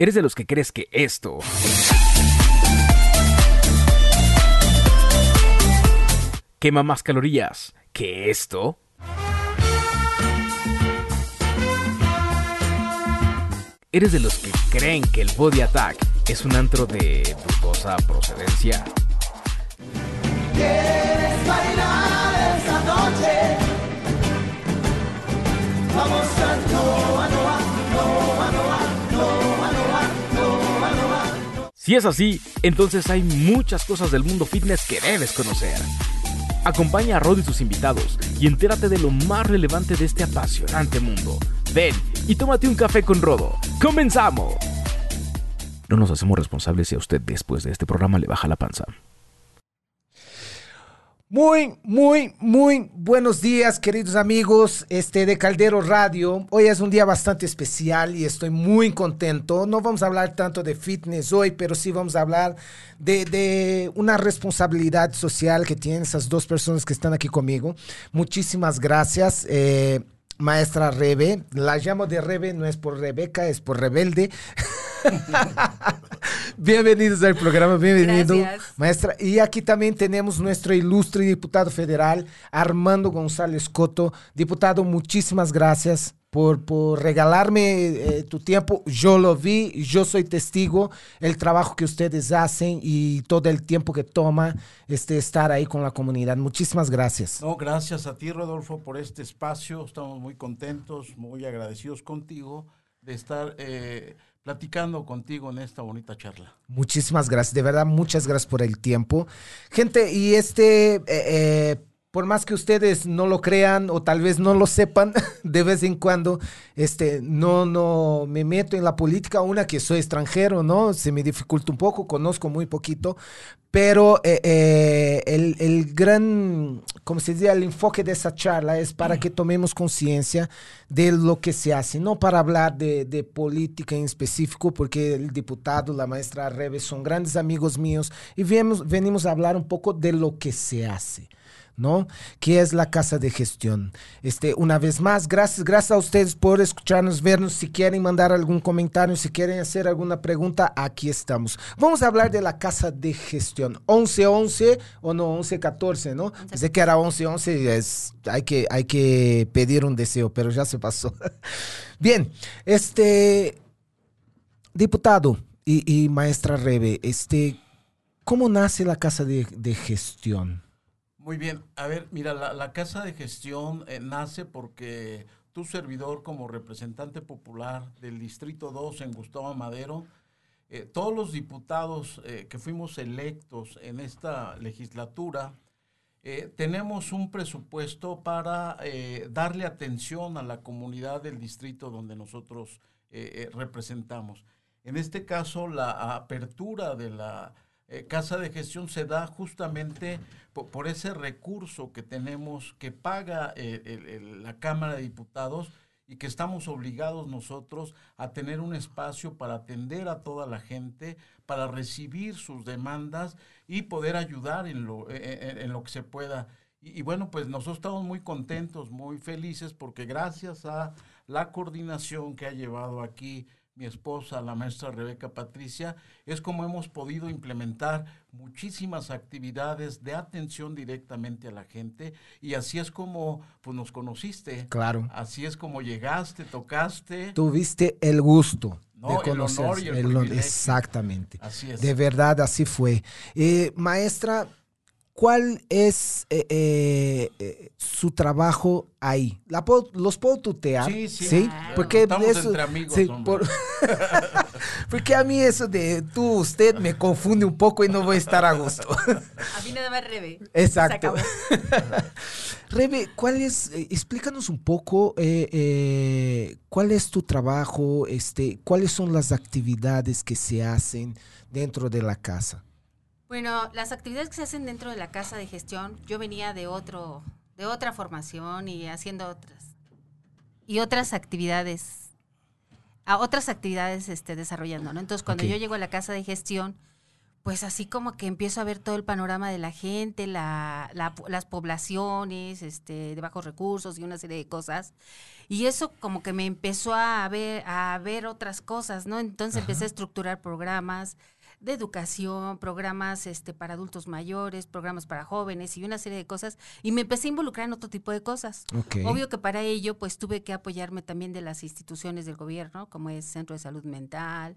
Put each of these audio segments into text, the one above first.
¿Eres de los que crees que esto quema más calorías que esto? ¿Eres de los que creen que el Body Attack es un antro de dudosa procedencia? ¿Quieres bailar esta noche? Vamos a Si es así, entonces hay muchas cosas del mundo fitness que debes conocer. Acompaña a Rod y sus invitados y entérate de lo más relevante de este apasionante mundo. Ven y tómate un café con Rodo. ¡Comenzamos! No nos hacemos responsables si a usted después de este programa le baja la panza. Muy, muy, muy buenos días, queridos amigos este, de Caldero Radio. Hoy es un día bastante especial y estoy muy contento. No vamos a hablar tanto de fitness hoy, pero sí vamos a hablar de, una responsabilidad social que tienen esas dos personas que están aquí conmigo. Muchísimas gracias. eh, Maestra Rebe, la llamo de Rebe, no es por Rebeca, es por rebelde. Bienvenidos al programa, bienvenido, Gracias. maestra. Y aquí también tenemos nuestro ilustre diputado federal, Armando González Coto. Diputado, muchísimas gracias por, por regalarme eh, tu tiempo. Yo lo vi, yo soy testigo, el trabajo que ustedes hacen y todo el tiempo que toma este, estar ahí con la comunidad. Muchísimas gracias. No, gracias a ti, Rodolfo, por este espacio. Estamos muy contentos, muy agradecidos contigo de estar eh, platicando contigo en esta bonita charla. Muchísimas gracias, de verdad, muchas gracias por el tiempo. Gente, y este, eh, eh, por más que ustedes no lo crean o tal vez no lo sepan, de vez en cuando, este, no, no me meto en la política, una que soy extranjero, ¿no? Se me dificulta un poco, conozco muy poquito, pero eh, eh, el, el gran, como se dice, el enfoque de esa charla es para que tomemos conciencia de lo que se hace, no para hablar de, de política en específico, porque el diputado, la maestra Reves son grandes amigos míos y venimos, venimos a hablar un poco de lo que se hace. ¿No? Que es la casa de gestión. Este, una vez más, gracias, gracias a ustedes por escucharnos, vernos. Si quieren mandar algún comentario, si quieren hacer alguna pregunta, aquí estamos. Vamos a hablar de la casa de gestión. 11-11 o no, 11-14, ¿no? Pensé que era 11-11, es, hay, que, hay que pedir un deseo, pero ya se pasó. Bien, este, diputado y, y maestra Rebe, este, ¿cómo nace la casa de, de gestión? Muy bien, a ver, mira, la, Casa de Gestión eh, nace porque tu servidor como representante popular del Distrito 2 en Gustavo Madero, eh, todos los diputados eh, que fuimos electos en esta legislatura, tenemos un presupuesto para darle atención a la comunidad del distrito donde nosotros representamos. En este caso, la apertura de la eh, casa de gestión se da justamente po- por, ese recurso que tenemos que paga eh, la Cámara de Diputados y que estamos obligados nosotros a tener un espacio para atender a toda la gente, para recibir sus demandas y poder ayudar en lo, eh, en lo que se pueda. Y, y bueno, pues nosotros estamos muy contentos, muy felices, porque gracias a la coordinación que ha llevado aquí mi esposa, la maestra Rebeca Patricia, es como hemos podido implementar muchísimas actividades de atención directamente a la gente y así es como pues nos conociste. Claro. Así es como llegaste, tocaste. Tuviste el gusto No, de el conocer. honor y el exactamente. Así es. De verdad, así fue. Eh, maestra, ¿cuál es eh, eh, eh, su trabajo ahí? La puedo- ¿Los puedo tutear? Sí, sí. Claro. Porque Estamos eso, entre amigos, sí, por- porque a mí eso de tú, usted me confunde un poco y no voy a estar a gusto. A mí nada más Rebe. Exacto. Rebe, ¿cuál es, eh, explícanos un poco eh, eh, cuál es tu trabajo, este, cuáles son las actividades que se hacen dentro de la casa? Bueno, las actividades que se hacen dentro de la casa de gestión, yo venía de otro, de otra formación y haciendo otras y otras actividades, a otras actividades este, desarrollando, ¿no? Entonces, cuando yo llego a la casa de gestión, pues así como que empiezo a ver todo el panorama de la gente, la, la- las poblaciones, este, de bajos recursos y una serie de cosas. Y eso como que me empezó a ver, a ver otras cosas, ¿no? Entonces empecé a estructurar programas de educación, programas este, para adultos mayores, programas para jóvenes y una serie de cosas. Y me empecé a involucrar en otro tipo de cosas. Obvio que para ello, pues tuve que apoyarme también de las instituciones del gobierno, como es Centro de Salud Mental,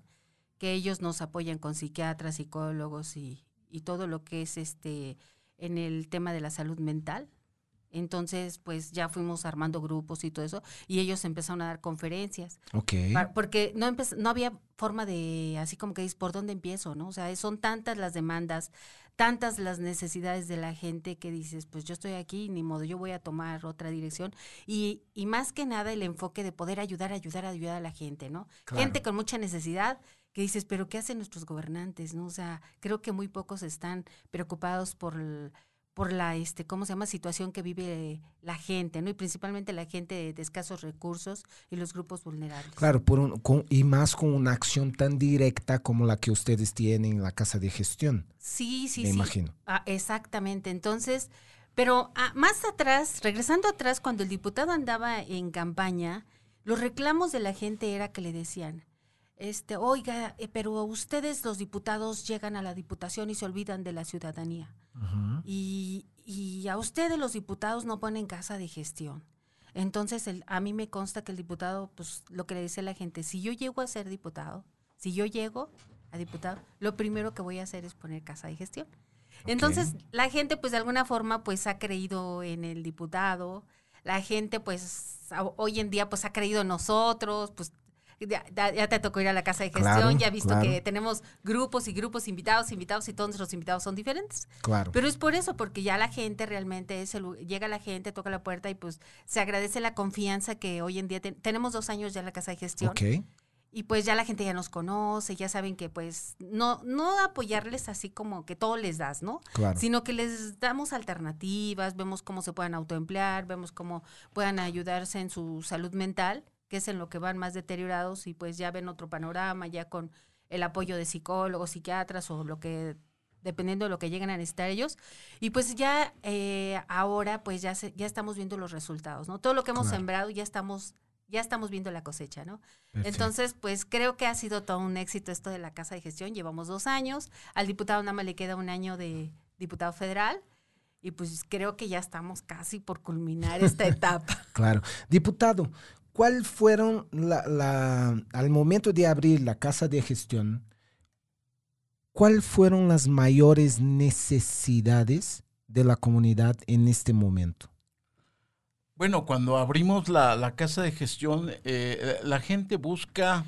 que ellos nos apoyan con psiquiatras, psicólogos y, y todo lo que es este en el tema de la salud mental. Entonces, pues ya fuimos armando grupos y todo eso, y ellos empezaron a dar conferencias. Ok. Porque no, no había forma de, así como que dices, ¿por dónde empiezo? ¿no? O sea, son tantas las demandas, tantas las necesidades de la gente que dices, pues yo estoy aquí, ni modo, yo voy a tomar otra dirección. Y, y más que nada el enfoque de poder ayudar, ayudar, ayudar a la gente, ¿no? Claro. Gente con mucha necesidad que dices, pero ¿qué hacen nuestros gobernantes? ¿no? O sea, creo que muy pocos están preocupados por... el- por la este cómo se llama situación que vive la gente no y principalmente la gente de, de escasos recursos y los grupos vulnerables Claro, por un- con- y más con una acción tan directa como la que ustedes tienen en la casa de gestión, Sí, sí, me sí. imagino. Ah, exactamente. Entonces, pero ah, más atrás, regresando atrás, cuando el diputado andaba en campaña, los reclamos de la gente era que le decían, este, oiga, eh, pero ustedes los diputados llegan a la diputación y se olvidan de la ciudadanía. y, y a ustedes los diputados no ponen casa de gestión. Entonces, el- a mí me consta que el diputado, pues lo que le dice la gente, si yo llego a ser diputado, si yo llego a diputado, lo primero que voy a hacer es poner casa de gestión. Entonces, la gente, pues de alguna forma, pues ha creído en el diputado, la gente, pues hoy en día, pues ha creído en nosotros, pues ya, ya- te tocó ir a la casa de gestión, Claro, ya visto claro. que tenemos grupos y grupos, invitados, invitados, y todos nuestros invitados son diferentes. Claro. Pero es por eso, porque ya la gente realmente es el llega la gente, toca la puerta y pues se agradece la confianza que hoy en día ten- tenemos dos años ya en la casa de gestión ok. y pues ya la gente ya nos conoce, ya saben que pues no no apoyarles así como que todo les das, ¿no? Claro. Sino que les damos alternativas, vemos cómo se puedan autoemplear, vemos cómo puedan ayudarse en su salud mental, que es en lo que van más deteriorados y pues ya ven otro panorama, ya con el apoyo de psicólogos, psiquiatras o lo que dependiendo de lo que lleguen a necesitar ellos. Y pues ya eh, ahora pues ya se- ya estamos viendo los resultados, ¿no? Todo lo que hemos Claro. sembrado ya estamos ya estamos viendo la cosecha, ¿no? Perfecto. Entonces, pues creo que ha sido todo un éxito esto de la Casa de Gestión. Llevamos dos años. Al diputado nada más le queda un año de diputado federal. Y pues creo que ya estamos casi por culminar esta etapa. Claro. Diputado, ¿cuál fueron la, la- al momento de abrir la casa de gestión, cuál fueron las mayores necesidades de la comunidad en este momento? Bueno, cuando abrimos la, la casa de gestión, eh, la gente busca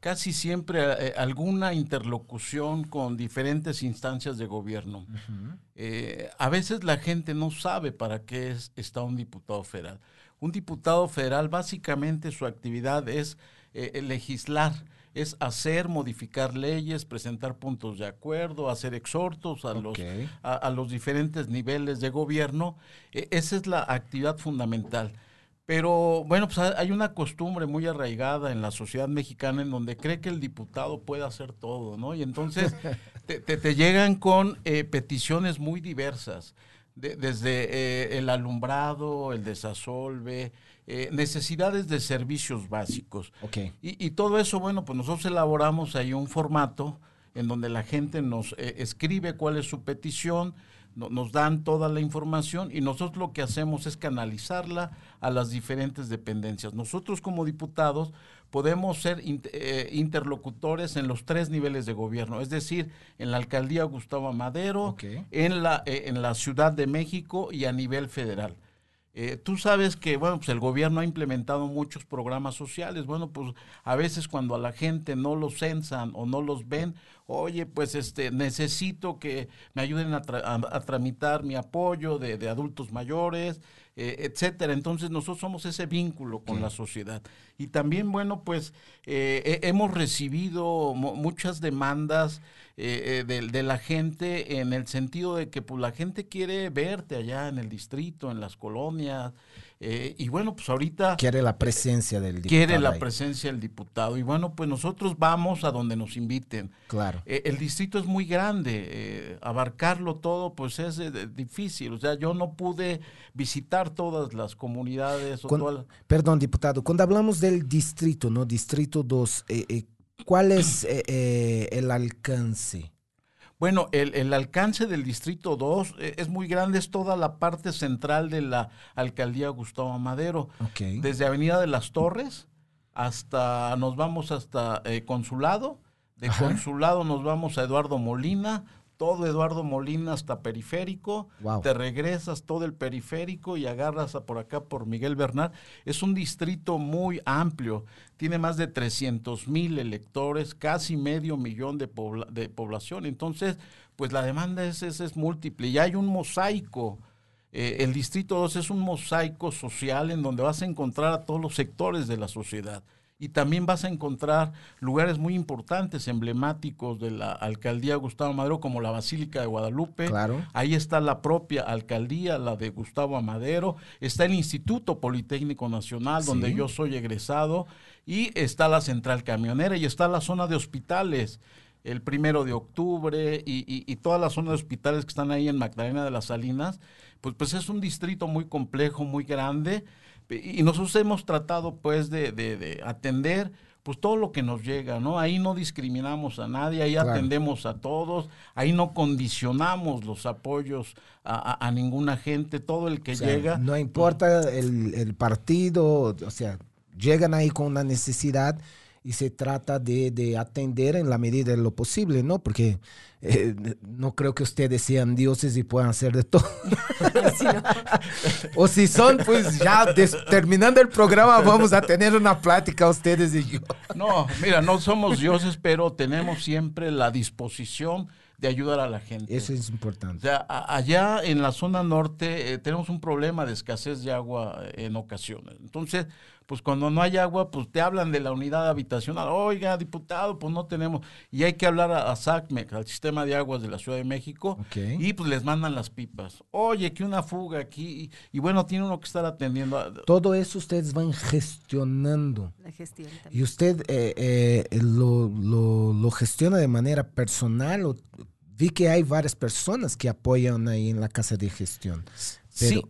casi siempre eh, alguna interlocución con diferentes instancias de gobierno. Eh, a veces la gente no sabe para qué es- está un diputado federal. Un diputado federal básicamente su actividad es eh, legislar, es hacer, modificar leyes, presentar puntos de acuerdo, hacer exhortos a, los, Ok. a, a los diferentes niveles de gobierno. Eh, esa es la actividad fundamental. Pero bueno, pues ha- hay una costumbre muy arraigada en la sociedad mexicana en donde cree que el diputado puede hacer todo, ¿no? Y entonces te, te- te llegan con eh, peticiones muy diversas, de- desde eh, el alumbrado, el desasolve, eh, necesidades de servicios básicos. Y, y todo eso, bueno, pues nosotros elaboramos ahí un formato en donde la gente nos eh, escribe cuál es su petición, no- nos dan toda la información y nosotros lo que hacemos es canalizarla a las diferentes dependencias. Nosotros como diputados podemos ser eh, interlocutores en los tres niveles de gobierno, es decir, en la alcaldía Gustavo Madero, en, la, eh, en la Ciudad de México y a nivel federal. Eh, tú sabes que, bueno, pues el gobierno ha implementado muchos programas sociales. Bueno, pues a veces cuando a la gente no los censan o no los ven, oye, pues este, necesito que me ayuden a, tra- a- a tramitar mi apoyo de, de adultos mayores, eh, etcétera. Entonces nosotros somos ese vínculo con la sociedad. Y también, bueno, pues eh, he- hemos recibido mu- muchas demandas eh, eh, de, de la gente en el sentido de que pues, la gente quiere verte allá en el distrito, en las colonias, Eh, y bueno, pues ahorita Quiere la presencia del diputado. quiere la ahí. presencia del diputado. Y bueno, pues nosotros vamos a donde nos inviten. Claro. Eh, el distrito es muy grande, eh, abarcarlo todo pues es eh, difícil. O sea, yo no pude visitar todas las comunidades o Con- todas las- Perdón, diputado, cuando hablamos del distrito, ¿no? Distrito 2, eh, eh, ¿cuál es eh, eh, el alcance? Bueno, el, el alcance del Distrito 2 eh, es muy grande, es toda la parte central de la alcaldía Gustavo Madero. Ok. Desde Avenida de las Torres hasta, nos vamos hasta eh, Consulado, de Ajá. Consulado nos vamos a Eduardo Molina, todo Eduardo Molina hasta Periférico, Wow. te regresas todo el periférico y agarras a por acá por Miguel Bernal. Es un distrito muy amplio, tiene más de 300 mil electores, casi medio millón de, pobla- de población. Entonces, pues la demanda es, es, es múltiple y hay un mosaico. Eh, el Distrito 2 es un mosaico social en donde vas a encontrar a todos los sectores de la sociedad. Y también vas a encontrar lugares muy importantes, emblemáticos de la alcaldía Gustavo Madero, como la Basílica de Guadalupe. Claro. Ahí está la propia alcaldía, la de Gustavo Amadero. Está el Instituto Politécnico Nacional, donde Sí. yo soy egresado. Y está la central camionera y está la zona de hospitales. El primero de octubre y, y, y toda la zona de hospitales que están ahí en Magdalena de las Salinas. Pues, pues es un distrito muy complejo, muy grande. Y nosotros hemos tratado pues de, de- de atender pues todo lo que nos llega, ¿no? Ahí no discriminamos a nadie, ahí Claro. atendemos a todos, ahí no condicionamos los apoyos a, a- a ninguna gente, todo el que O sea, llega. No importa el, el partido, o sea, llegan ahí con una necesidad y se trata de, de atender en la medida de lo posible, ¿no? Porque eh, no creo que ustedes sean dioses y puedan hacer de todo. Sí, ¿no? o si son, pues ya des- terminando el programa vamos a tener una plática ustedes y yo. No, mira, no somos dioses, pero tenemos siempre la disposición de ayudar a la gente. Eso es O importante. sea, a- allá en la zona norte eh, tenemos un problema de escasez de agua eh, en ocasiones. Entonces, pues cuando no hay agua, pues te hablan de la unidad habitacional. Oiga, diputado, pues no tenemos. Y hay que hablar a, a SACMEC, al Sistema de Aguas de la Ciudad de México, y pues les mandan las pipas. Oye, que una fuga aquí. Y, y bueno, tiene uno que estar atendiendo. a- Todo eso ustedes van gestionando. La gestión también. ¿Y usted eh, eh, lo, lo- lo gestiona de manera personal? O, vi que hay varias personas que apoyan ahí en la casa de gestión. Pero, Sí,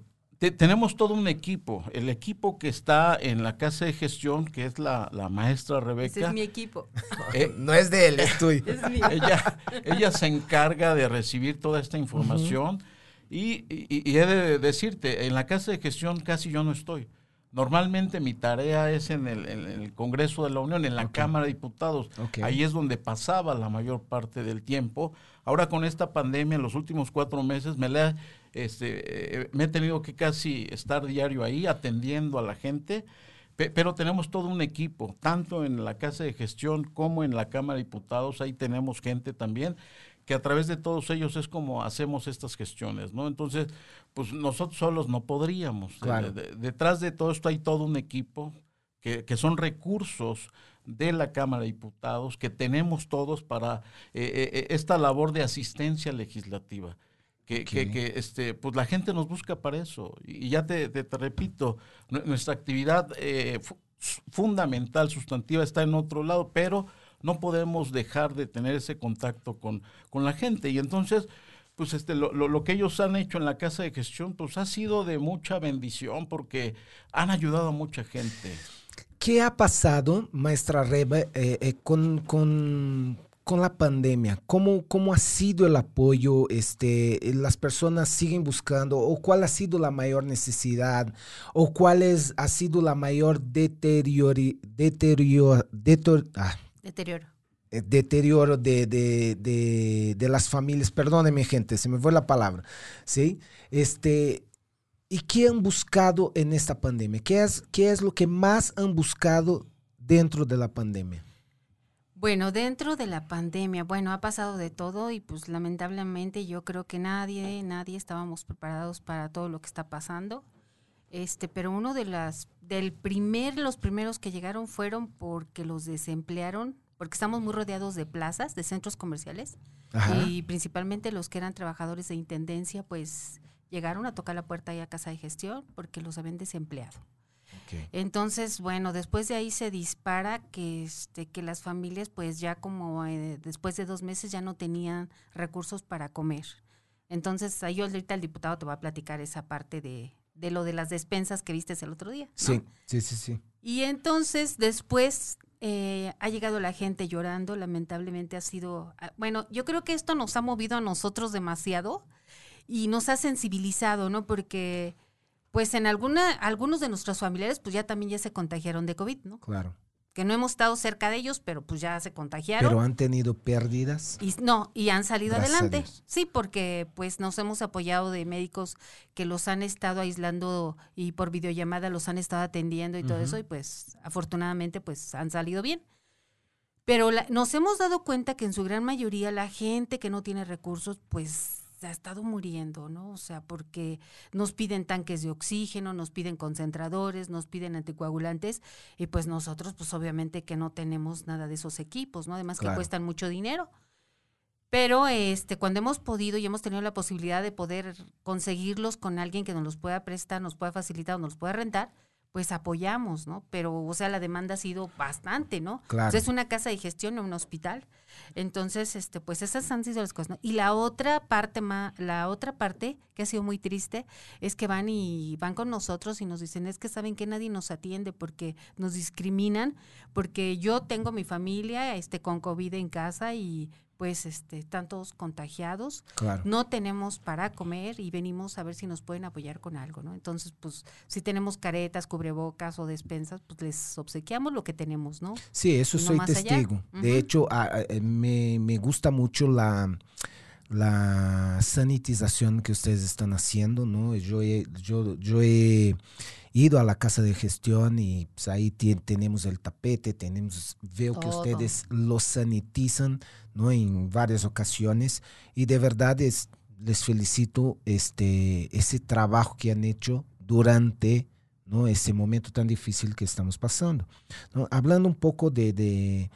te- tenemos todo un equipo. El equipo que está en la casa de gestión, que es la, la maestra Ese Rebeca. es mi equipo. eh, no es de él, es tuyo. Es mío. ella, ella se encarga de recibir toda esta información y, y- y he de decirte, en la casa de gestión casi yo no estoy. Normalmente mi tarea es en el, en el Congreso de la Unión, en la Cámara de Diputados. Ahí es donde pasaba la mayor parte del tiempo. Ahora con esta pandemia, en los últimos cuatro meses, me, la, este, eh, me he tenido que casi estar diario ahí atendiendo a la gente. Pe- Pero tenemos todo un equipo, tanto en la Casa de Gestión como en la Cámara de Diputados. Ahí tenemos gente también que a través de todos ellos es como hacemos estas gestiones, ¿no? Entonces, pues nosotros solos no podríamos. Claro. De- de- detrás de todo esto hay todo un equipo que, que son recursos de la Cámara de Diputados que tenemos todos para eh, eh, esta labor de asistencia legislativa. Que, que- que, este, pues la gente nos busca para eso. Y ya te, te- te repito, nu- nuestra actividad eh, fu- fundamental, sustantiva, está en otro lado, pero no podemos dejar de tener ese contacto con, con la gente. Y entonces, pues este, lo, lo- lo que ellos han hecho en la casa de gestión, pues ha sido de mucha bendición porque han ayudado a mucha gente. ¿Qué ha pasado, maestra Reba, eh, eh, con, con, con la pandemia? ¿Cómo, ¿Cómo ha sido el apoyo? Este, ¿Las personas siguen buscando? ¿O cuál ha sido la mayor necesidad? ¿O cuál es, ha sido la mayor deteriori, deterioro, detor- ah, Deterioro. eh, deterioro de, de, de, de las familias? Perdóneme, gente, se me fue la palabra. ¿Sí? Este, ¿Y qué han buscado en esta pandemia? ¿Qué es, qué es lo que más han buscado dentro de la pandemia? Bueno, dentro de la pandemia, bueno, ha pasado de todo y pues lamentablemente yo creo que nadie, nadie estábamos preparados para todo lo que está pasando. Este, pero uno de las, del primer, los primeros que llegaron fueron porque los desemplearon, porque estamos muy rodeados de plazas, de centros comerciales, Ajá. y principalmente los que eran trabajadores de intendencia, pues llegaron a tocar la puerta ahí a casa de gestión porque los habían desempleado. Entonces, bueno, después de ahí se dispara que, este, que las familias, pues ya como eh, después de dos meses ya no tenían recursos para comer. Entonces, ahí ahorita el diputado te va a platicar esa parte de, de lo de las despensas que viste el otro día. ¿no? Sí, sí, sí, sí. Y entonces después eh, ha llegado la gente llorando, lamentablemente ha sido, ah, bueno, yo creo que esto nos ha movido a nosotros demasiado y nos ha sensibilizado, ¿no? Porque pues en alguna, algunos de nuestros familiares pues ya también ya se contagiaron de COVID, ¿no? Claro. Que no hemos estado cerca de ellos, pero pues ya se contagiaron. Pero han tenido pérdidas. Y no, y han salido Gracias adelante. Sí, porque pues nos hemos apoyado de médicos que los han estado aislando y por videollamada los han estado atendiendo y todo eso y pues afortunadamente pues han salido bien. Pero la- nos hemos dado cuenta que en su gran mayoría la gente que no tiene recursos pues ha estado muriendo, ¿no? O sea, porque nos piden tanques de oxígeno, nos piden concentradores, nos piden anticoagulantes y pues nosotros pues obviamente que no tenemos nada de esos equipos, ¿no? Además Claro. que cuestan mucho dinero. Pero este, cuando hemos podido y hemos tenido la posibilidad de poder conseguirlos con alguien que nos los pueda prestar, nos pueda facilitar o nos los pueda rentar, pues apoyamos, ¿no? Pero, o sea, la demanda ha sido bastante, ¿no? Claro. O es una casa de gestión, no un hospital. Entonces, este, pues esas han sido las cosas, ¿no? Y la otra parte, ma- la otra parte que ha sido muy triste es que van y van con nosotros y nos dicen, es que saben que nadie nos atiende porque nos discriminan, porque yo tengo mi familia, este, con COVID en casa y pues este, están todos contagiados, Claro. no tenemos para comer y venimos a ver si nos pueden apoyar con algo, ¿no? Entonces, pues, si tenemos caretas, cubrebocas o despensas, pues les obsequiamos lo que tenemos, ¿no? Sí, eso no soy más allá. testigo. De hecho, a- a- eh, me, me gusta mucho la, la sanitización que ustedes están haciendo, ¿no? Yo he, yo, yo he ido a la casa de gestión y pues, ahí tenemos el tapete, tenemos, veo que Todo. ustedes lo sanitizan, ¿no? En varias ocasiones y de verdad es, les felicito este, ese trabajo que han hecho durante ¿no? ese momento tan difícil que estamos pasando. Hablando un poco de, de,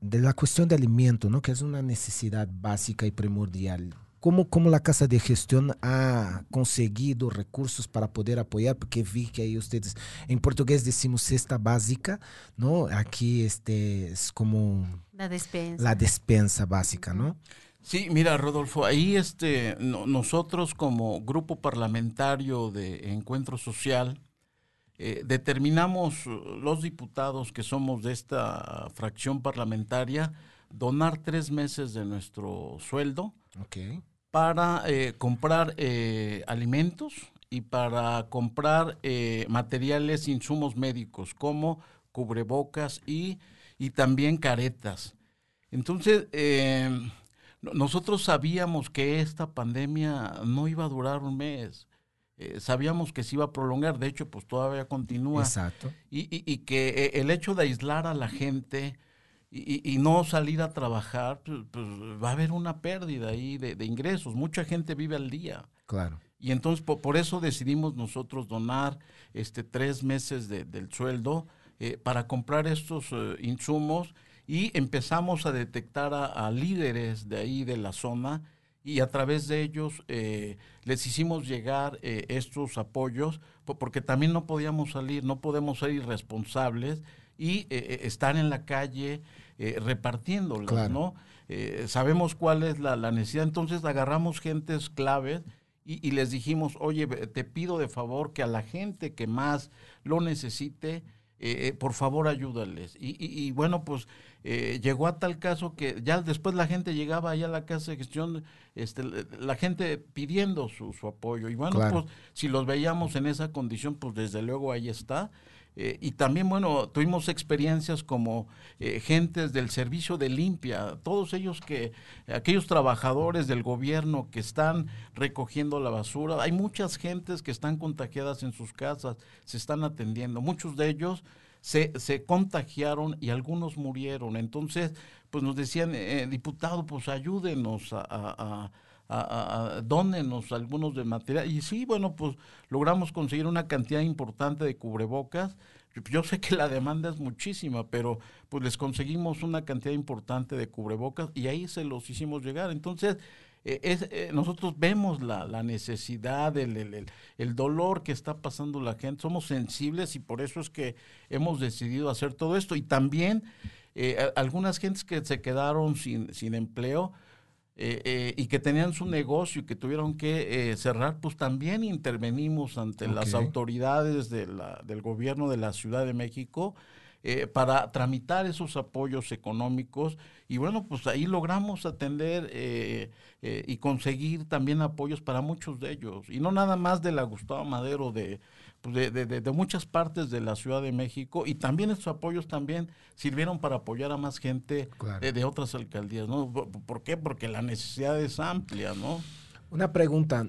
de la cuestión de alimento, ¿no? que es una necesidad básica y primordial. ¿Cómo, ¿Cómo la Casa de Gestión ha conseguido recursos para poder apoyar? Porque vi que ahí ustedes, en portugués decimos cesta básica, ¿no? Aquí este es como La despensa. la despensa básica, ¿no? Sí, mira, Rodolfo, ahí este, no- nosotros como grupo parlamentario de Encuentro Social eh, determinamos eh, los diputados que somos de esta fracción parlamentaria donar tres meses de nuestro sueldo Ok. Para eh, comprar eh, alimentos y para comprar eh, materiales, insumos médicos como cubrebocas y, y también caretas. Entonces, no- nosotros sabíamos que esta pandemia no iba a durar un mes. Eh, sabíamos que se iba a prolongar, de hecho, pues todavía continúa Exacto. y, y- y que el hecho de aislar a la gente y, no salir a trabajar, pues, pues, va a haber una pérdida ahí de, de ingresos. Mucha gente vive al día. Claro. Y entonces po- por, eso decidimos nosotros donar este tres meses de- del sueldo eh, para comprar estos eh, insumos y empezamos a detectar a, a líderes de ahí de la zona y a través de ellos eh, les hicimos llegar estos apoyos po- porque también no podíamos salir, no podemos ser irresponsables y eh, eh, estar en la calle eh, repartiéndolos, Claro. ¿no? Eh, sabemos cuál es la, la necesidad, entonces agarramos gentes claves y, y les dijimos, oye, te pido de favor que a la gente que más lo necesite, eh, por favor ayúdales. Y, y- y bueno, pues eh, llegó a tal caso que ya después la gente llegaba allá a la casa de gestión, este, la gente pidiendo su, su apoyo. Y bueno, Claro. pues si los veíamos en esa condición, pues desde luego ahí está. Eh, y también, bueno, tuvimos experiencias como eh, gentes del servicio de limpia, todos ellos que, aquellos trabajadores del gobierno que están recogiendo la basura, hay muchas gentes que están contagiadas en sus casas, se están atendiendo, muchos de ellos se, se contagiaron y algunos murieron, entonces, pues nos decían, eh, diputado, pues ayúdenos a- a, a- dónenos algunos de material. Y sí, bueno, pues logramos conseguir una cantidad importante de cubrebocas. Yo- sé que la demanda es muchísima, pero pues les conseguimos una cantidad importante de cubrebocas y ahí se los hicimos llegar. Entonces, eh, es, eh, nosotros vemos la, la necesidad, el, el- el- el dolor que está pasando la gente, somos sensibles y por eso es que hemos decidido hacer todo esto. Y también eh, algunas gentes que se quedaron sin, sin empleo eh, eh, y que tenían su negocio y que tuvieron que eh, cerrar, pues también intervenimos ante las autoridades de la- del gobierno de la Ciudad de México para tramitar esos apoyos económicos. Y bueno, pues ahí logramos atender y conseguir también apoyos para muchos de ellos. Y no nada más de la Gustavo Madero, de, de, de- de- de muchas partes de la Ciudad de México y también estos apoyos también sirvieron para apoyar a más gente Claro. de, de otras alcaldías, ¿no? ¿Por, por qué? Porque la necesidad es amplia, ¿no? Una pregunta.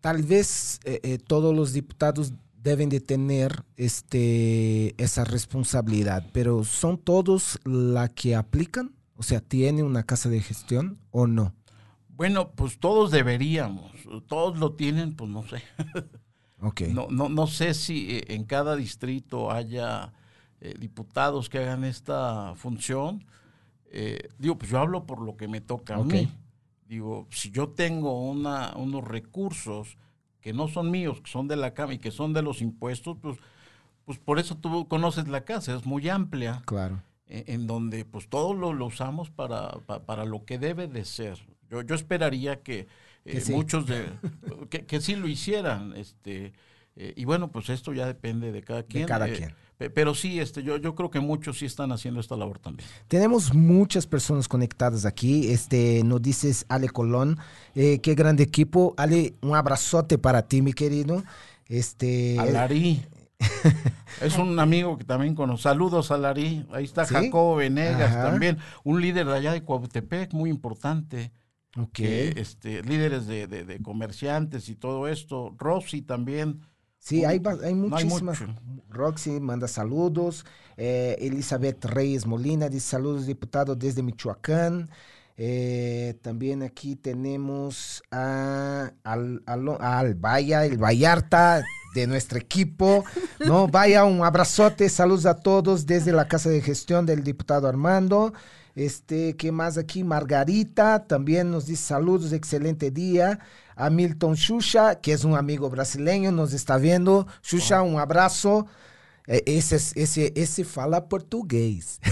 Tal vez eh, eh, todos los diputados deben de tener este, esa responsabilidad, pero ¿son todos la que aplican? O sea, ¿tiene una casa de gestión o no? Bueno, pues todos deberíamos, todos lo tienen, pues no sé. Ok. No, no, no sé si eh, en cada distrito haya eh, diputados que hagan esta función. Eh, digo, pues yo hablo por lo que me toca a Ok. mí. Digo, si yo tengo una, unos recursos que no son míos, que son de la Cámara y que son de los impuestos, pues, pues por eso tú conoces la casa, es muy amplia, Claro. eh, en donde pues todo lo, lo usamos para, pa- para lo que debe de ser. Yo, yo esperaría que, eh, sí. muchos de que, que sí lo hicieran, este eh, y bueno pues esto ya depende de cada quien. cada eh, quien. pe- Pero sí, este, yo, yo creo que muchos sí están haciendo esta labor también. Tenemos muchas personas conectadas aquí. Este, nos dices Ale Colón, eh, qué grande equipo. Ale, un abrazote para ti, mi querido. Este, Alarí. Es un amigo que también conoce. Saludos, Alarí. Ahí está ¿Sí? Jacobo Venegas Ajá. también, un líder de allá de Cuautepec, muy importante. Ok. que, este, líderes de, de- de comerciantes y todo esto. Rosy también. Sí, hay, hay No hay muchísimas. Roxy manda saludos. Eh, Elizabeth Reyes Molina dice saludos, diputado desde Michoacán. Eh, también aquí tenemos a, al, Alo- a Albaya, el Vallarta de nuestro equipo. No, vaya, un abrazote, saludos a todos desde la Casa de Gestión del diputado Armando. Este, ¿qué más aquí? Margarita también nos dice saludos, excelente día. A Milton Xuxa, que es un amigo brasileño, nos está viendo. Xuxa, un abrazo. Eh, Esse, es- esse, esse fala portugués.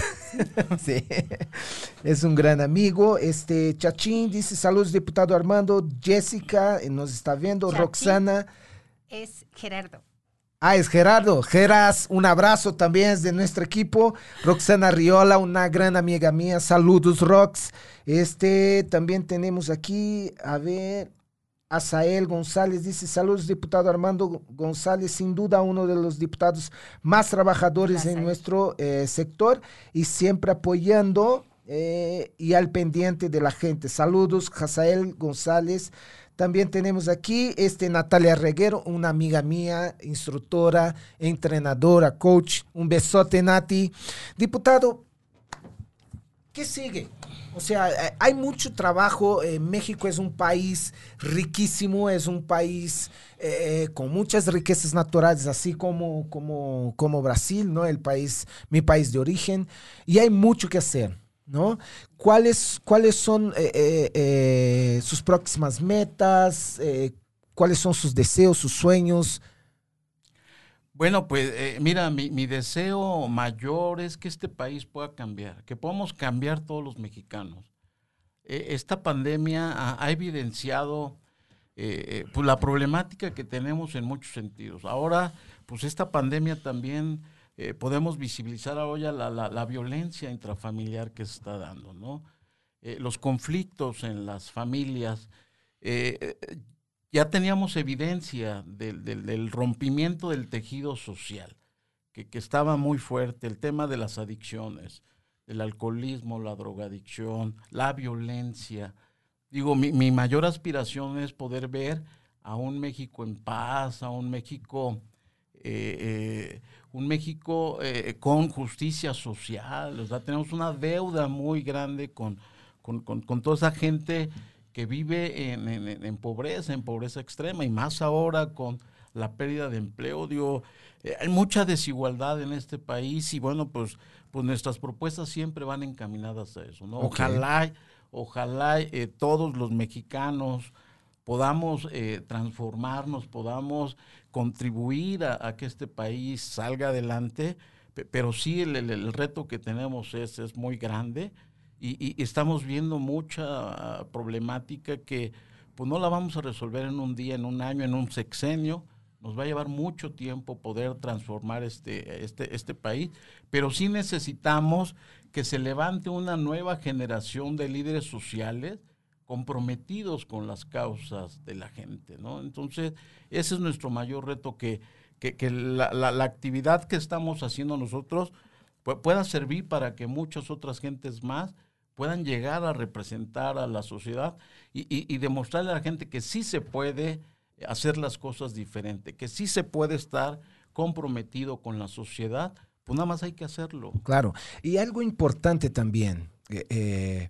Sí. Es un gran amigo. Este Chachín dice saludos, diputado Armando. Jessica eh, nos está viendo. Chachín. Roxana. Es Gerardo. Ah, es Gerardo. Geras, un abrazo también es de nuestro equipo. Roxana Riola, una gran amiga mía. Saludos, Rox. Este, también tenemos aquí, a ver, Asael González dice, saludos, diputado Armando González, sin duda uno de los diputados más trabajadores en nuestro eh, sector y siempre apoyando eh, y al pendiente de la gente. Saludos, Asael González. También tenemos aquí este Natalia Reguero, una amiga mía, instructora, entrenadora, coach. Un besote, Nati. Diputado, ¿qué sigue? O sea, eh, hay mucho trabajo. eh, México es un país riquísimo, es un país eh, con muchas riquezas naturales, así como, como, como Brasil, ¿no? El país, mi país de origen. Y hay mucho que hacer, ¿no? ¿Cuáles, cuáles son eh, eh, eh, sus próximas metas? ¿Cuáles son sus deseos, sus sueños? Bueno, pues mira, mi, mi deseo mayor es que este país pueda cambiar, que podamos cambiar todos los mexicanos. Eh, esta pandemia ha, evidenciado pues la problemática que tenemos en muchos sentidos. Ahora, pues esta pandemia también eh, podemos visibilizar ahora la, la, la violencia intrafamiliar que se está dando, ¿no? Eh, los conflictos en las familias. Eh, eh, ya teníamos evidencia del, del- del rompimiento del tejido social, que, que estaba muy fuerte, el tema de las adicciones, el alcoholismo, la drogadicción, la violencia. Digo, mi, mi mayor aspiración es poder ver a un México en paz, a un México, eh, eh, un México eh, con justicia social. O sea, tenemos una deuda muy grande con, con, con- con toda esa gente que vive en, en- en pobreza, en pobreza extrema, y más ahora con la pérdida de empleo. Digo, eh, hay mucha desigualdad en este país y bueno, pues, pues nuestras propuestas siempre van encaminadas a eso, ¿no? Ojalá, ojalá eh, todos los mexicanos podamos eh, transformarnos, podamos contribuir a, a que este país salga adelante, pe- pero sí el, el- el reto que tenemos es, es muy grande y, y estamos viendo mucha ah, problemática que pues no la vamos a resolver en un día, en un año, en un sexenio. Nos va a llevar mucho tiempo poder transformar este, este, este país, pero sí necesitamos que se levante una nueva generación de líderes sociales comprometidos con las causas de la gente, ¿no? Entonces, ese es nuestro mayor reto, que, que, la, la- actividad que estamos haciendo nosotros pu- pueda servir para que muchas otras gentes más puedan llegar a representar a la sociedad y, y- y demostrarle a la gente que sí se puede hacer las cosas diferente, que sí se puede estar comprometido con la sociedad, pues nada más hay que hacerlo. Claro. Y algo importante también. eh, eh,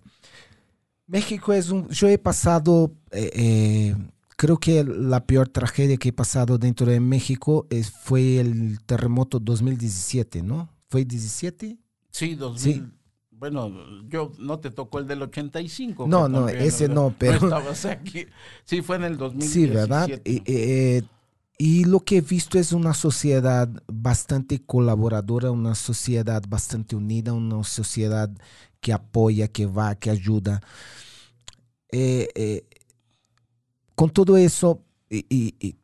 México es un... Yo he pasado, eh, eh, creo que la peor tragedia que he pasado dentro de México es- fue el terremoto 2017, ¿no? ¿Fue 17? Sí, 2000. Sí. Bueno, yo no te tocó el del 85. No, no, ese no, pero- estabas aquí. Sí, fue en el 2017. Sí, ¿verdad? Eh, y lo que he visto es una sociedad bastante colaboradora, una sociedad bastante unida, una sociedad que apoya, que va, que ayuda. Eh, eh, con todo eso, y- y-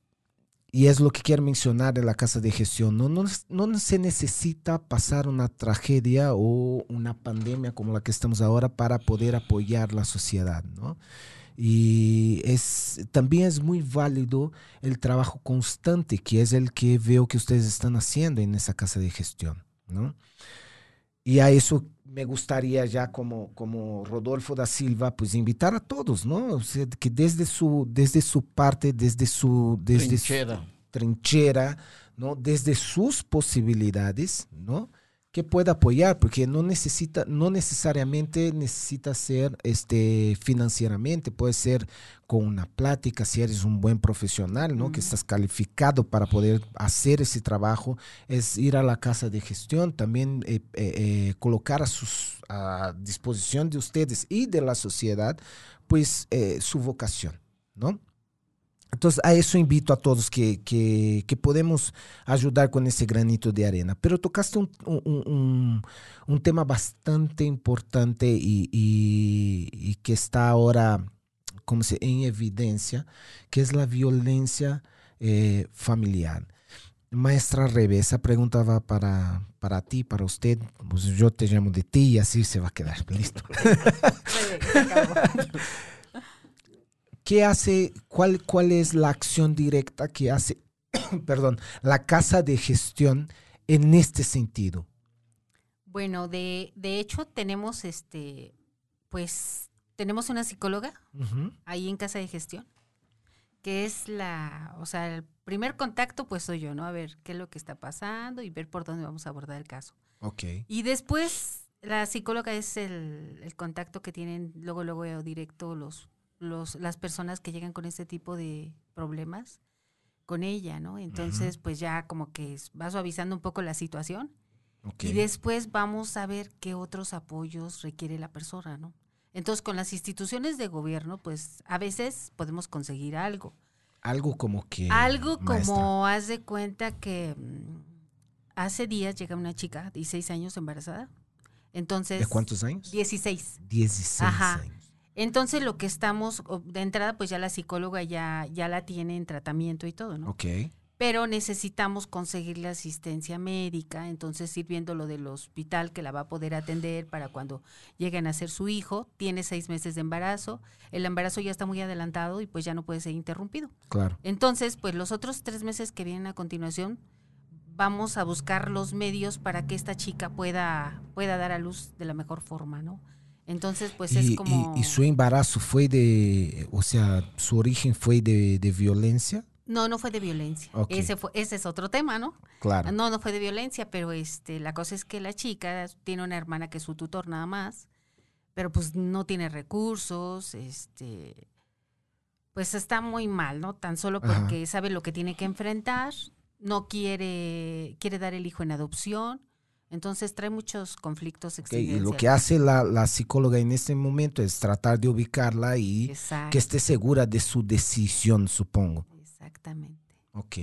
y es lo que quiero mencionar de la casa de gestión, no, no, no se necesita pasar una tragedia o una pandemia como la que estamos ahora para poder apoyar la sociedad, ¿no? Y es, también es muy válido el trabajo constante, que es el que veo que ustedes están haciendo en esa casa de gestión, ¿no? Y a eso me gustaría ya como, como Rodolfo da Silva, pues invitar a todos, ¿no? O sea, que desde su, desde su parte, desde su, desde su Trinchera. trinchera, ¿no? Desde sus posibilidades, ¿no? Que pueda apoyar, porque no necesita, no necesariamente necesita ser este financieramente, puede ser con una plática, si eres un buen profesional, ¿no? Que estás calificado para poder hacer ese trabajo, es ir a la casa de gestión, también eh, eh, eh, colocar a, sus, a disposición de ustedes y de la sociedad, pues su vocación, ¿no? Entonces, a eso invito a todos que, que, que podemos ayudar con ese granito de arena. Pero tocaste un, un- un- un tema bastante importante y, y- y que está ahora como se, en evidencia, que es la violencia eh, familiar. Maestra Revesa preguntaba para, para ti, para usted, pues yo te llamo de ti y así se va a quedar. Listo. ¿Qué hace, cuál, cuál es la acción directa que hace, perdón, la casa de gestión en este sentido? Bueno, de, de hecho tenemos este, pues, tenemos una psicóloga ahí en casa de gestión, que es la, o sea, el primer contacto pues soy yo, ¿no? A ver qué es lo que está pasando y ver por dónde vamos a abordar el caso. Ok. Y después la psicóloga es el, el contacto que tienen luego, luego directo los, los, las personas que llegan con este tipo de problemas con ella, ¿no? Entonces, pues ya como que va suavizando un poco la situación y después vamos a ver qué otros apoyos requiere la persona, ¿no? Entonces, con las instituciones de gobierno, pues a veces podemos conseguir algo. Algo como que. Algo maestra. como, haz de cuenta que mm, hace días llega una chica, 16 años embarazada. Entonces, ¿De cuántos años? 16. 16 Ajá. años. Entonces, lo que estamos, de entrada, pues ya la psicóloga ya, ya la tiene en tratamiento y todo, ¿no? Ok. pero necesitamos conseguirle asistencia médica, entonces ir viendo lo del hospital que la va a poder atender para cuando lleguen a ser su hijo, tiene seis meses de embarazo, el embarazo ya está muy adelantado y pues ya no puede ser interrumpido. Claro. Entonces, pues los otros tres meses que vienen a continuación, vamos a buscar los medios para que esta chica pueda, pueda dar a luz de la mejor forma, ¿no? Entonces, pues y, es y- como... y su embarazo fue de. O sea, su origen fue de, de violencia. No, no fue de violencia. Ese, fue, ese es otro tema, ¿no? Claro. No, no fue de violencia, pero este, la cosa es que la chica tiene una hermana que es su tutor nada más, pero pues no tiene recursos, este, pues está muy mal, ¿no? Tan solo Ajá. porque sabe lo que tiene que enfrentar, no quiere, quiere dar el hijo en adopción, Entonces trae muchos conflictos Ok, y lo que hace la, la psicóloga en este momento es tratar de ubicarla y Exacto, que esté segura de su decisión, supongo. Exactamente. Ok,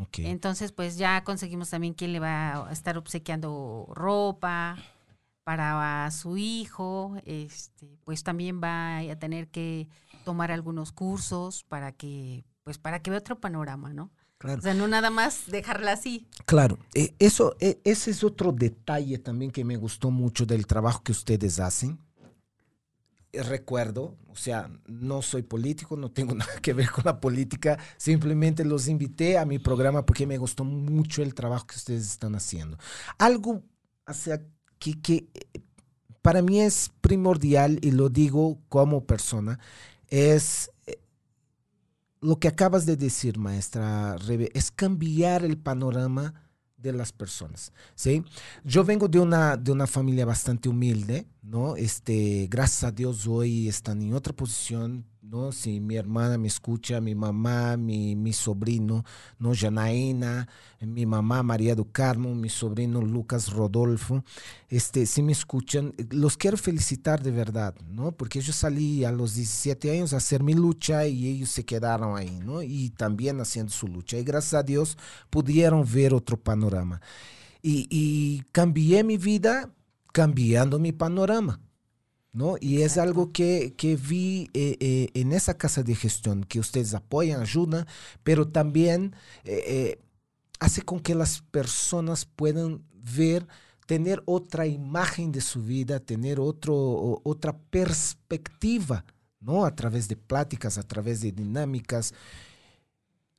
ok. Entonces, pues ya conseguimos también quién le va a estar obsequiando ropa para su hijo. Este, pues también va a tener que tomar algunos cursos para que, pues para que vea otro panorama, ¿no? Claro. O sea, no nada más dejarla así. Claro, eh, eso, eh, ese es otro detalle también que me gustó mucho del trabajo que ustedes hacen. Eh, Recuerdo, o sea, no soy político, no tengo nada que ver con la política, simplemente los invité a mi programa porque me gustó mucho el trabajo que ustedes están haciendo. Algo, o sea, que, que para mí es primordial y lo digo como persona, es lo que acabas de decir, maestra Rebe, es cambiar el panorama de las personas, ¿sí? Yo vengo de una, de una familia bastante humilde, ¿no? Este, gracias a Dios hoy están en otra posición, ¿no? Si mi hermana me escucha, mi mamá, mi, mi sobrino, ¿no? Janaína, mi mamá María do Carmo, mi sobrino Lucas Rodolfo, este, si me escuchan, los quiero felicitar de verdad, ¿no? Porque yo salí a los 17 años a hacer mi lucha y ellos se quedaron ahí, ¿no? Y también haciendo su lucha. Y gracias a Dios pudieron ver otro panorama. Y, y cambié mi vida cambiando mi panorama. ¿No? Y es algo que, que vi eh, eh, en esa casa de gestión, que ustedes apoyan, ayudan, pero también eh, hace con que las personas puedan ver, tener otra imagen de su vida, tener otro, otra perspectiva, ¿no? A través de pláticas, a través de dinámicas.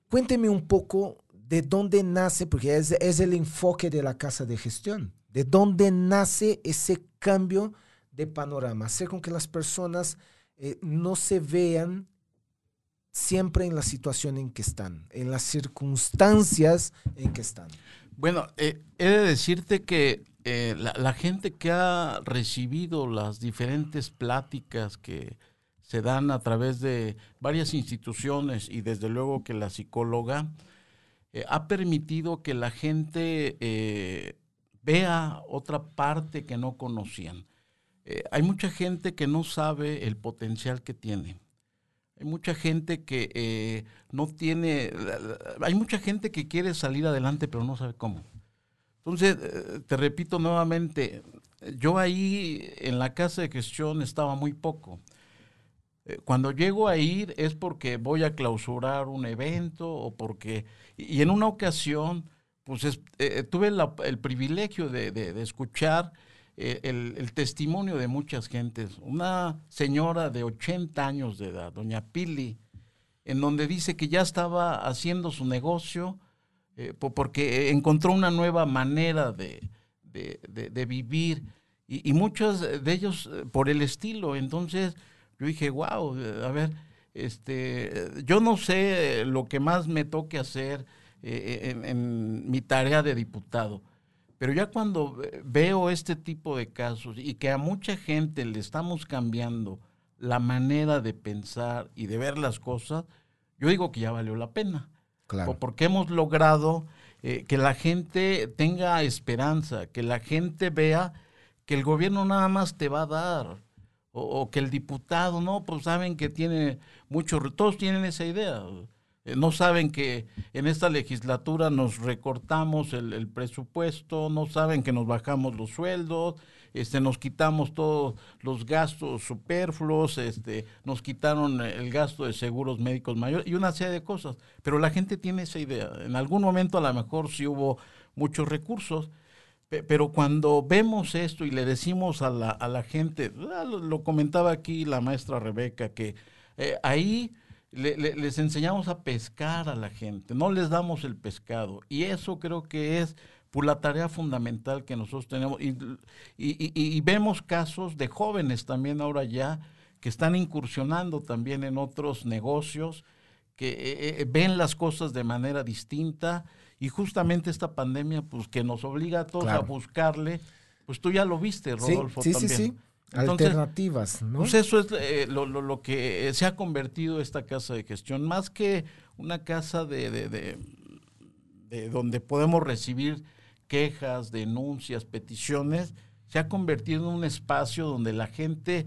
Cuénteme un poco de dónde nace, porque es, es el enfoque de la casa de gestión, de dónde nace ese cambio de panorama, hacer con que las personas eh, no se vean siempre en la situación en que están, en las circunstancias en que están. Bueno, eh, he de decirte que eh, la, gente que ha recibido las diferentes pláticas que se dan a través de varias instituciones y desde luego que la psicóloga ha permitido que la gente vea otra parte que no conocían. Eh, hay mucha gente que no sabe el potencial que tiene. Hay mucha gente que eh, no tiene, hay mucha gente que quiere salir adelante pero no sabe cómo. Entonces, eh, te repito nuevamente, yo ahí en la casa de gestión estaba muy poco. Cuando llego a ir es porque voy a clausurar un evento o porque... Y en una ocasión, pues es- tuve el privilegio de escuchar eh, el, testimonio de muchas gentes. Una señora de 80 años de edad, doña Pili, en donde dice que ya estaba haciendo su negocio eh, po- porque encontró una nueva manera de, de- de- vivir y, y muchos de ellos eh, por el estilo. Entonces yo dije, wow, a ver, este, eh, yo no sé eh, lo que más me toque hacer eh, en mi tarea de diputado. Pero ya cuando ve- veo este tipo de casos y que a mucha gente le estamos cambiando la manera de pensar y de ver las cosas, yo digo que ya valió la pena. Claro. Po- Porque hemos logrado eh, que la gente tenga esperanza, que la gente vea que el gobierno nada más te va a dar, o, o que el diputado, no, pues saben que tiene mucho, todos tienen esa idea. Eh, No saben que en esta legislatura nos recortamos el, presupuesto, no saben que nos bajamos los sueldos, este, nos quitamos todos los gastos superfluos, este, nos quitaron el gasto de seguros médicos mayores y una serie de cosas. Pero la gente tiene esa idea. En algún momento a lo mejor sí hubo muchos recursos, pe- pero cuando vemos esto y le decimos a la, a la gente, ah, lo, lo comentaba aquí la maestra Rebeca, que eh, ahí le- le- les enseñamos a pescar a la gente, no les damos el pescado. Y eso creo que es por la tarea fundamental que nosotros tenemos. Y, y- y- y vemos casos de jóvenes también ahora ya que están incursionando también en otros negocios, que eh, eh, ven las cosas de manera distinta y justamente esta pandemia pues que nos obliga a todos Claro. a buscarle, pues tú ya lo viste, Rodolfo, sí, sí, también. sí. Entonces, Alternativas, ¿no? pues eso es eh, lo, lo- lo que se ha convertido esta casa de gestión, más que una casa de, de- de- de donde podemos recibir quejas, denuncias, peticiones, se ha convertido en un espacio donde la gente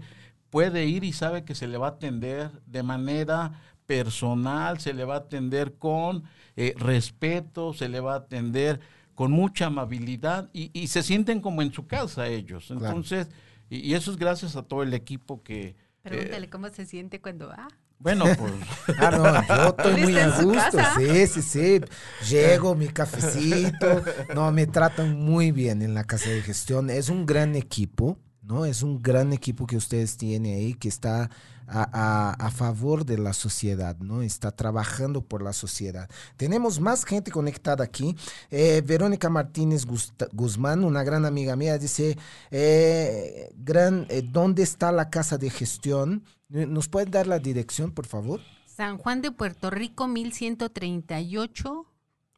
puede ir y sabe que se le va a atender de manera personal, se le va a atender con eh, respeto, se le va a atender con mucha amabilidad y, y se sienten como en su casa ellos. Entonces, y, y eso es gracias a todo el equipo que... Pregúntale eh, cómo se siente cuando va. bueno, pues Ah, no, yo estoy muy a gusto. Sí, sí, sí. Llego, mi cafecito. No, me tratan muy bien en la casa de gestión. Es un gran equipo, ¿no? Es un gran equipo que ustedes tienen ahí que está a, a- a favor de la sociedad, ¿no? Está trabajando por la sociedad. Tenemos más gente conectada aquí. Eh, Verónica Martínez Gusta- Guzmán, una gran amiga mía, dice, eh, gran, eh, ¿dónde está la casa de gestión? ¿Nos pueden dar la dirección, por favor? San Juan de Puerto Rico, 1138,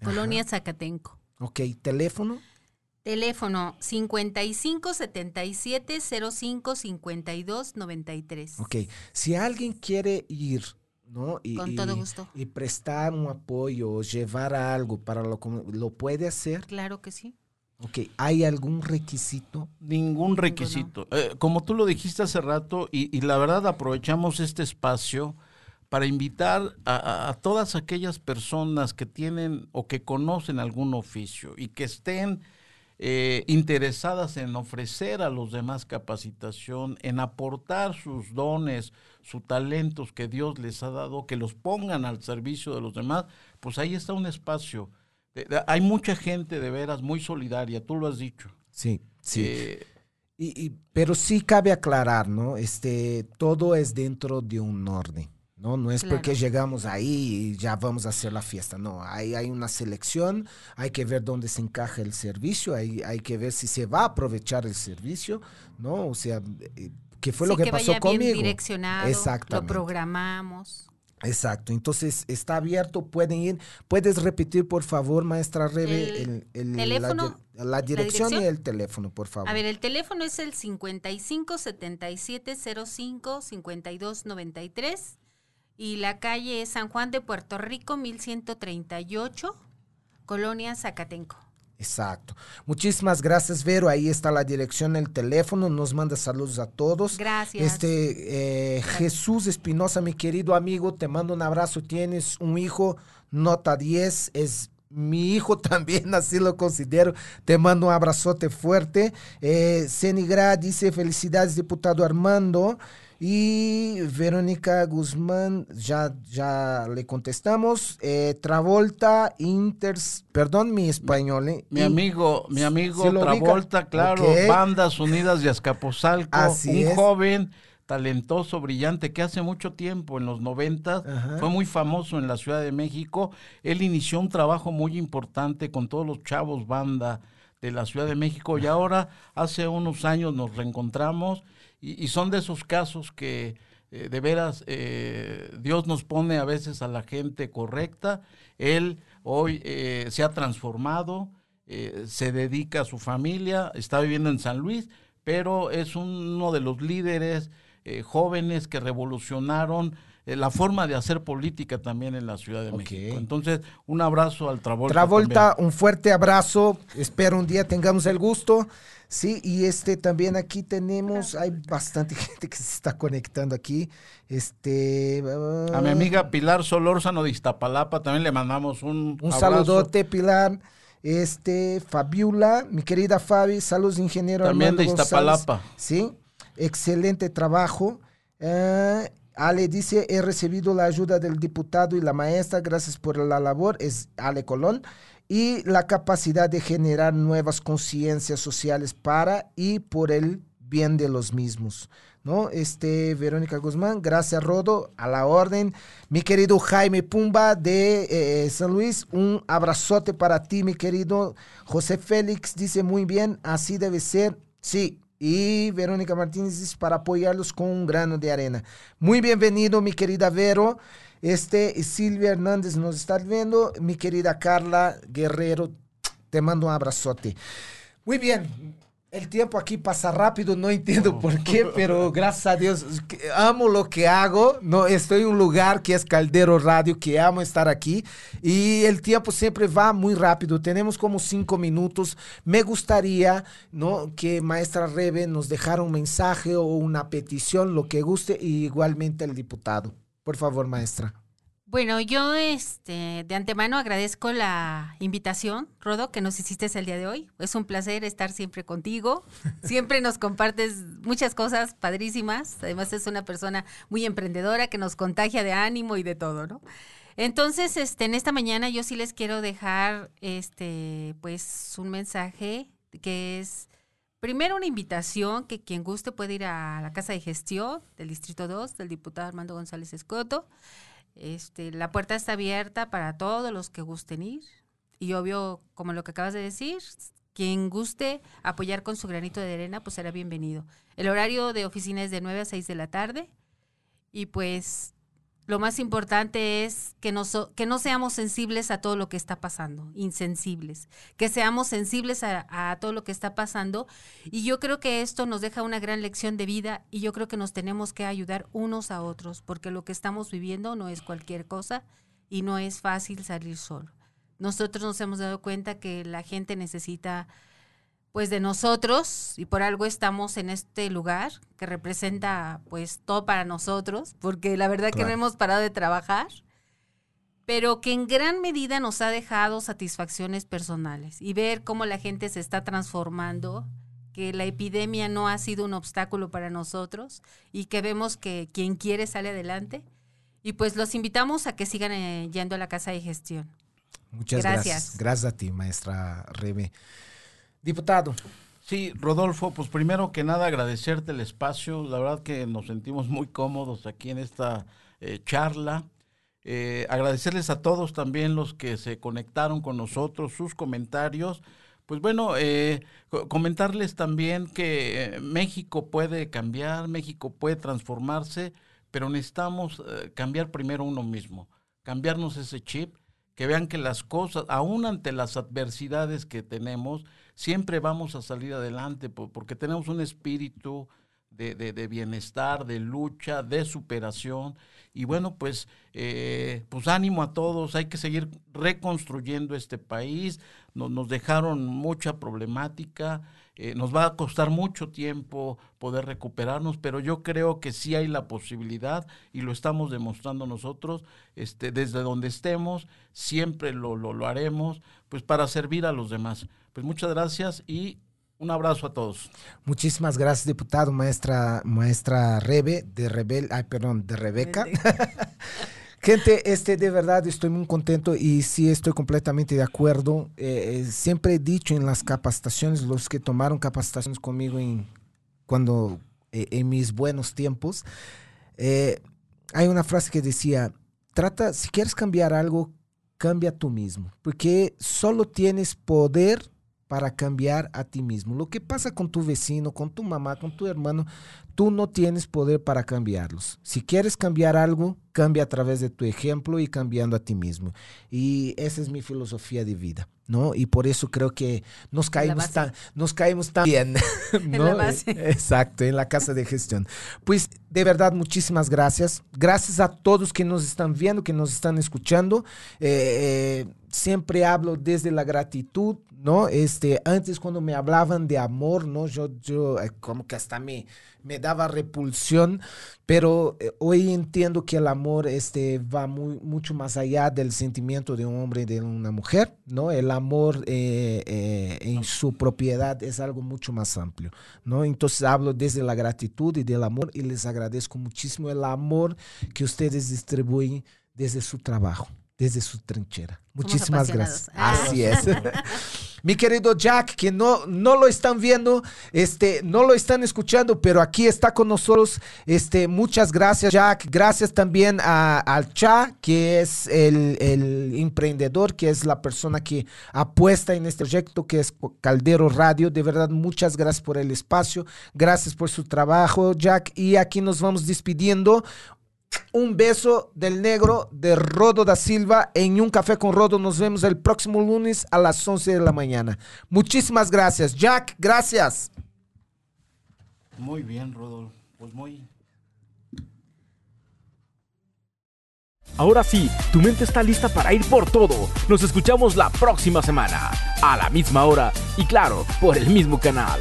Colonia Zacatenco. Ok, teléfono. Teléfono 55 77 05 52 93. Ok, si alguien quiere ir, ¿no? Y, Con y- todo gusto. Y prestar un apoyo o llevar algo para lo lo puede hacer. Claro que sí. Ok, ¿hay algún requisito? Ningún requisito. Eh, como tú lo dijiste hace rato, y, y la verdad aprovechamos este espacio para invitar a, a- a todas aquellas personas que tienen o que conocen algún oficio y que estén eh, interesadas en ofrecer a los demás capacitación, en aportar sus dones, sus talentos que Dios les ha dado, que los pongan al servicio de los demás, pues ahí está un espacio. Hay mucha gente de veras muy solidaria, tú lo has dicho. Sí, sí. Eh, Y, y- pero sí cabe aclarar, ¿no? Este, todo es dentro de un orden, ¿no? No es Claro. porque llegamos ahí y ya vamos a hacer la fiesta, no. Hay, hay una selección, hay que ver dónde se encaja el servicio, hay, hay que ver si se va a aprovechar el servicio, ¿no? O sea, eh, ¿qué fue Sí, lo que, que pasó vaya conmigo? bien direccionado, lo Exactamente. programamos. Exacto, entonces está abierto, pueden ir. ¿Puedes repetir, por favor, maestra Rebe, El el, el- teléfono, la, di- la dirección y dirección? el teléfono, por favor? A ver, el teléfono es el 55 77 05 52 93 y la calle es San Juan de Puerto Rico 1138, Colonia Zacatenco. Exacto. Muchísimas gracias, Vero. Ahí está la dirección, el teléfono. Nos manda saludos a todos. Gracias. Este eh, Jesús Espinosa, mi querido amigo, te mando un abrazo. Tienes un hijo, nota 10, es mi hijo también, así lo considero. Te mando un abrazote fuerte. Eh, Cenigra dice: Felicidades, diputado Armando. Y Verónica Guzmán, ya, ya le contestamos. Eh, Travolta, Inters, perdón mi español. eh, Mi amigo, mi amigo ¿Sí lo ubica? Travolta, claro. Bandas Unidas de Azcapotzalco, Así un es. joven talentoso, brillante, que hace mucho tiempo, en los 90, Ajá. fue muy famoso en la Ciudad de México. Él inició un trabajo muy importante con todos los chavos banda de la Ciudad de México y ahora hace unos años nos reencontramos y, son de esos casos que eh, de veras eh, Dios nos pone a veces a la gente correcta. Él hoy eh, se ha transformado, eh, se dedica a su familia, está viviendo en San Luis, pero es uno de los líderes eh, jóvenes que revolucionaron eh, la forma de hacer política también en la Ciudad de. México. Entonces, un abrazo al Travolta. Travolta, también. un fuerte abrazo. Espero un día tengamos el gusto. Sí, y este también aquí tenemos, hay bastante gente que se está conectando aquí. Este. A mi ah, amiga Pilar Solórzano de Iztapalapa también le mandamos un, Un abrazo. saludote, Pilar. Este, Fabiola, mi querida Fabi, saludos, ingeniero. También Armando de González. Iztapalapa. Sí, excelente trabajo. Eh, Ale dice, he recibido la ayuda del diputado y la maestra, gracias por la labor, es Ale Colón, y la capacidad de generar nuevas conciencias sociales para y por el bien de los mismos. ¿No? Este, Verónica Guzmán, gracias Rodo, a la orden. Mi querido Jaime Pumba de eh, San Luis, un abrazote para ti, mi querido José Félix, dice muy bien, así debe ser, sí. Y Verónica Martínez para apoyarlos con un grano de arena. Muy bienvenido, mi querida Vero. Este, Silvia Hernández nos está viendo. Mi querida Carla Guerrero, te mando un abrazote. Muy bien. El tiempo aquí pasa rápido, no entiendo por qué, pero gracias a Dios, amo lo que hago. No, estoy en un lugar que es Caldero Radio, que amo estar aquí. Y el tiempo siempre va muy rápido. Tenemos como cinco minutos. Me gustaría ¿no? que maestra Rebe nos dejara un mensaje o una petición, lo que guste, y igualmente el diputado. Por favor, maestra. Bueno, yo este, de antemano agradezco la invitación, Rodo, que nos hiciste el día de hoy. Es un placer estar siempre contigo. Siempre nos compartes muchas cosas padrísimas. Además, es una persona muy emprendedora que nos contagia de ánimo y de todo, ¿no? Entonces, este, en esta mañana yo sí les quiero dejar este, pues, un mensaje que es primero una invitación que quien guste puede ir a la Casa de Gestión del Distrito 2 del diputado Armando González Escoto. Este, la puerta está abierta para todos los que gusten ir. Y obvio, como lo que acabas de decir, quien guste apoyar con su granito de arena, pues será bienvenido. El horario de oficina es de 9 a 6 de la tarde. Y pues lo más importante es que no, que no seamos sensibles a todo lo que está pasando, insensibles, que seamos sensibles a, a, todo lo que está pasando. Y yo creo que esto nos deja una gran lección de vida y yo creo que nos tenemos que ayudar unos a otros, porque lo que estamos viviendo no es cualquier cosa y no es fácil salir solo. Nosotros nos hemos dado cuenta que la gente necesita pues de nosotros y por algo estamos en este lugar que representa pues todo para nosotros, porque la verdad claro. que no hemos parado de trabajar, pero que en gran medida nos ha dejado satisfacciones personales y ver cómo la gente se está transformando, que la epidemia no ha sido un obstáculo para nosotros y que vemos que quien quiere sale adelante. Y pues los invitamos a que sigan eh, yendo a la casa de gestión. Muchas gracias. Gracias, gracias a ti, maestra Rebe. Diputado. Sí, Rodolfo, pues primero que nada agradecerte el espacio. La verdad que nos sentimos muy cómodos aquí en esta eh, charla. Eh, agradecerles a todos también los que se conectaron con nosotros, sus comentarios. Pues bueno, eh, comentarles también que México puede cambiar, México puede transformarse, pero necesitamos cambiar primero uno mismo, cambiarnos ese chip, que vean que las cosas, aún ante las adversidades que tenemos, siempre vamos a salir adelante porque tenemos un espíritu de, bienestar, de lucha, de superación. Y bueno, pues, eh, pues ánimo a todos, hay que seguir reconstruyendo este país. Nos, nos dejaron mucha problemática, eh, nos va a costar mucho tiempo poder recuperarnos, pero yo creo que sí hay la posibilidad y lo estamos demostrando nosotros, este, desde donde estemos, siempre lo, lo, lo haremos, pues para servir a los demás. Pues muchas gracias y un abrazo a todos. Muchísimas gracias, diputado, maestra, maestra Rebe, de Rebel, ay, perdón, de Rebeca. Gente, este, de verdad estoy muy contento y sí estoy completamente de acuerdo. Eh, siempre he dicho en las capacitaciones, los que tomaron capacitaciones conmigo en, cuando, eh, en mis buenos tiempos, eh, hay una frase que decía, trata, si quieres cambiar algo, cambia tú mismo, porque solo tienes poder para cambiar a ti mismo. Lo que pasa con tu vecino, con tu mamá, con tu hermano, tú no tienes poder para cambiarlos. Si quieres cambiar algo, cambia a través de tu ejemplo y cambiando a ti mismo. Y esa es mi filosofía de vida, ¿no? Y por eso creo que nos caímos tan, nos caímos tan bien, ¿no? En Exacto, en la casa de gestión. Pues de verdad, muchísimas gracias. Gracias a todos que nos están viendo, que nos están escuchando. Eh, eh, siempre hablo desde la gratitud, ¿no? Este, antes cuando me hablaban de amor, ¿no? Yo, yo eh, como que hasta me, me daba repulsión, pero eh, hoy entiendo que el amor este, va muy, mucho más allá del sentimiento de un hombre y de una mujer, ¿no? El amor eh, eh, en su propiedad es algo mucho más amplio, ¿no? Entonces hablo desde la gratitud y del amor y les agradezco muchísimo el amor que ustedes distribuyen desde su trabajo desde su trinchera. Muchísimas gracias. Ah. Así es. Mi querido Jack, que no, no lo están viendo, este, no lo están escuchando, pero aquí está con nosotros. Este, muchas gracias, Jack. Gracias también a, al Cha, que es el, el, emprendedor, que es la persona que apuesta en este proyecto, que es Caldero Radio. De verdad, muchas gracias por el espacio. Gracias por su trabajo, Jack. Y aquí nos vamos despidiendo Un beso del negro de Rodo da Silva en Un Café con Rodo. Nos vemos el próximo lunes a las 11 de la mañana. Muchísimas gracias. Jack, gracias. Muy bien, Rodolfo. Pues muy... Ahora sí, tu mente está lista para ir por todo. Nos escuchamos la próxima semana, a la misma hora y claro, por el mismo canal.